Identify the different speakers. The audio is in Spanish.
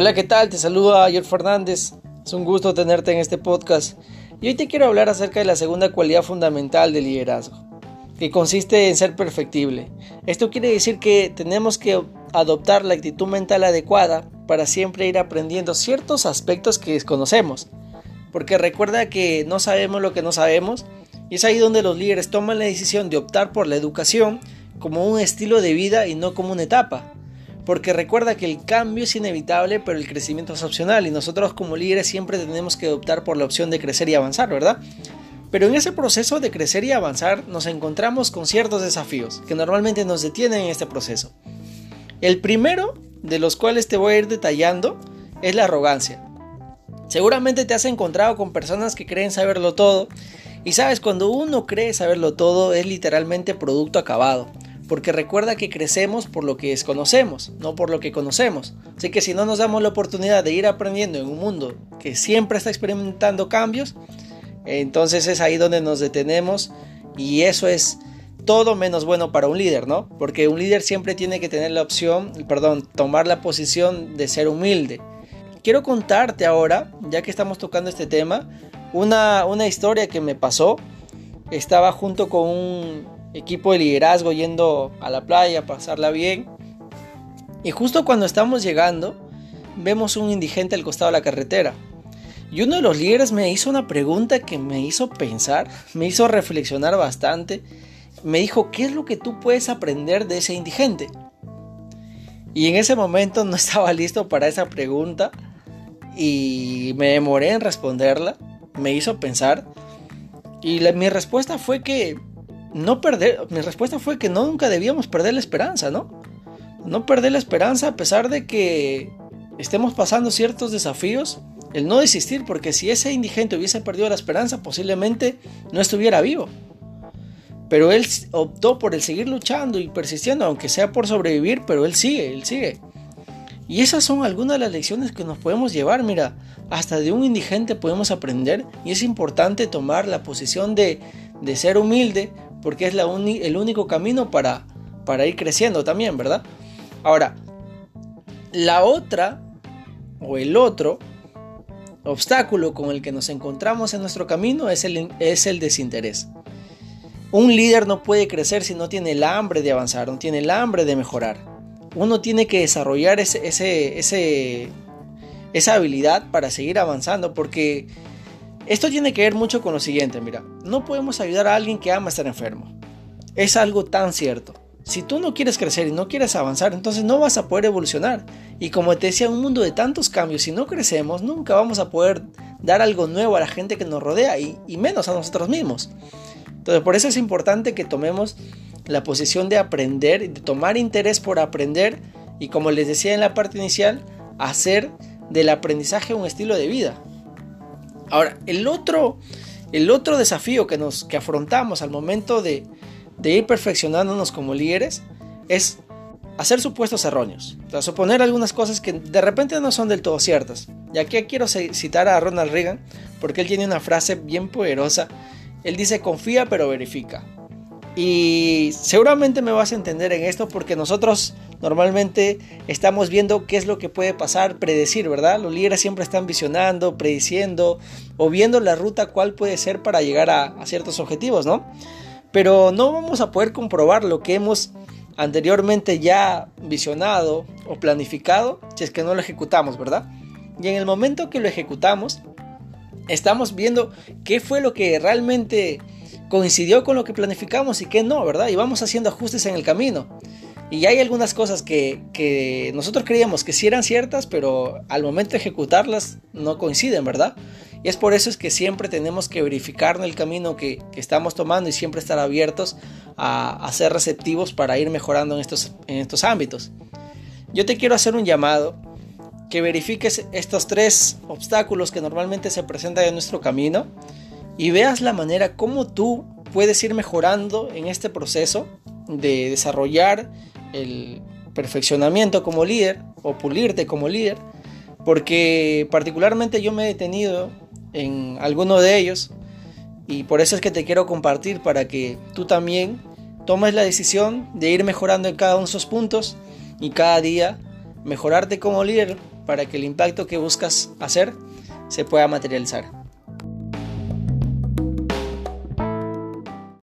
Speaker 1: Hola, ¿qué tal? Te saluda Ayer Fernández. Es un gusto tenerte en este podcast. Y hoy te quiero hablar acerca de la segunda cualidad fundamental del liderazgo, que consiste en ser perfectible. Esto quiere decir que tenemos que adoptar la actitud mental adecuada para siempre ir aprendiendo ciertos aspectos que desconocemos. Porque recuerda que no sabemos lo que no sabemos y es ahí donde los líderes toman la decisión de optar por la educación como un estilo de vida y no como una etapa porque recuerda que el cambio es inevitable, pero el crecimiento es opcional y nosotros como líderes siempre tenemos que optar por la opción de crecer y avanzar, ¿verdad? Pero en ese proceso de crecer y avanzar nos encontramos con ciertos desafíos que normalmente nos detienen en este proceso. El primero de los cuales te voy a ir detallando es la arrogancia. Seguramente te has encontrado con personas que creen saberlo todo y sabes, cuando uno cree saberlo todo es literalmente producto acabado porque recuerda que crecemos por lo que desconocemos, no por lo que conocemos. Así que si no nos damos la oportunidad de ir aprendiendo en un mundo que siempre está experimentando cambios, entonces es ahí donde nos detenemos y eso es todo menos bueno para un líder, ¿no? Porque un líder siempre tiene que tener la opción, perdón, tomar la posición de ser humilde. Quiero contarte ahora, ya que estamos tocando este tema, una, una historia que me pasó. Estaba junto con un, equipo de liderazgo yendo a la playa, a pasarla bien. Y justo cuando estamos llegando, vemos un indigente al costado de la carretera. Y uno de los líderes me hizo una pregunta que me hizo pensar, me hizo reflexionar bastante. Me dijo, ¿qué es lo que tú puedes aprender de ese indigente? Y en ese momento no estaba listo para esa pregunta y me demoré en responderla. Me hizo pensar. Y mi respuesta fue que no perder, mi respuesta fue que no, nunca debíamos perder la esperanza, ¿no? No perder la esperanza a pesar de que estemos pasando ciertos desafíos, el no desistir, porque si ese indigente hubiese perdido la esperanza, posiblemente no estuviera vivo. Pero él optó por el seguir luchando y persistiendo, aunque sea por sobrevivir, pero él sigue, él sigue. Y esas son algunas de las lecciones que nos podemos llevar, mira, hasta de un indigente podemos aprender y es importante tomar la posición de, de ser humilde, porque es el único camino para, para ir creciendo también, ¿verdad? Ahora, la otra o el otro obstáculo con el que nos encontramos en nuestro camino es el, es el desinterés. Un líder no puede crecer si no tiene el hambre de avanzar, no tiene el hambre de mejorar. Uno tiene que desarrollar ese, ese, esa habilidad para seguir avanzando porque esto tiene que ver mucho con lo siguiente, mira, no podemos ayudar a alguien que ama estar enfermo. Es algo tan cierto. Si tú no quieres crecer y no quieres avanzar, entonces no vas a poder evolucionar. Y como te decía, un mundo de tantos cambios, si no crecemos, nunca vamos a poder dar algo nuevo a la gente que nos rodea y, y menos a nosotros mismos. Entonces, por eso es importante que tomemos la posición de aprender, de tomar interés por aprender y como les decía en la parte inicial, hacer del aprendizaje un estilo de vida. Ahora, el otro, el otro desafío que, nos, que afrontamos al momento de, de ir perfeccionándonos como líderes es hacer supuestos erróneos, o suponer algunas cosas que de repente no son del todo ciertas. Y aquí quiero citar a Ronald Reagan porque él tiene una frase bien poderosa. Él dice, confía pero verifica. Y seguramente me vas a entender en esto porque nosotros normalmente estamos viendo qué es lo que puede pasar, predecir, ¿verdad? Los líderes siempre están visionando, prediciendo o viendo la ruta cuál puede ser para llegar a, ciertos objetivos, ¿no? Pero no vamos a poder comprobar lo que hemos anteriormente ya visionado o planificado si es que no lo ejecutamos, ¿verdad? Y en el momento que lo ejecutamos, estamos viendo qué fue lo que realmente coincidió con lo que planificamos y qué no, ¿verdad? Y vamos haciendo ajustes en el camino. Y hay algunas cosas que, nosotros creíamos que sí eran ciertas, pero al momento de ejecutarlas no coinciden, ¿verdad? Y es por eso es que siempre tenemos que verificar en el camino que, estamos tomando y siempre estar abiertos a, ser receptivos para ir mejorando en estos, en estos ámbitos. Yo te quiero hacer un llamado que verifiques estos tres obstáculos que normalmente se presentan en nuestro camino y veas la manera como tú puedes ir mejorando en este proceso de desarrollar el perfeccionamiento como líder o pulirte como líder, porque particularmente yo me he detenido en alguno de ellos y por eso es que te quiero compartir para que tú también tomes la decisión de ir mejorando en cada uno de esos puntos y cada día mejorarte como líder para que el impacto que buscas hacer se pueda materializar.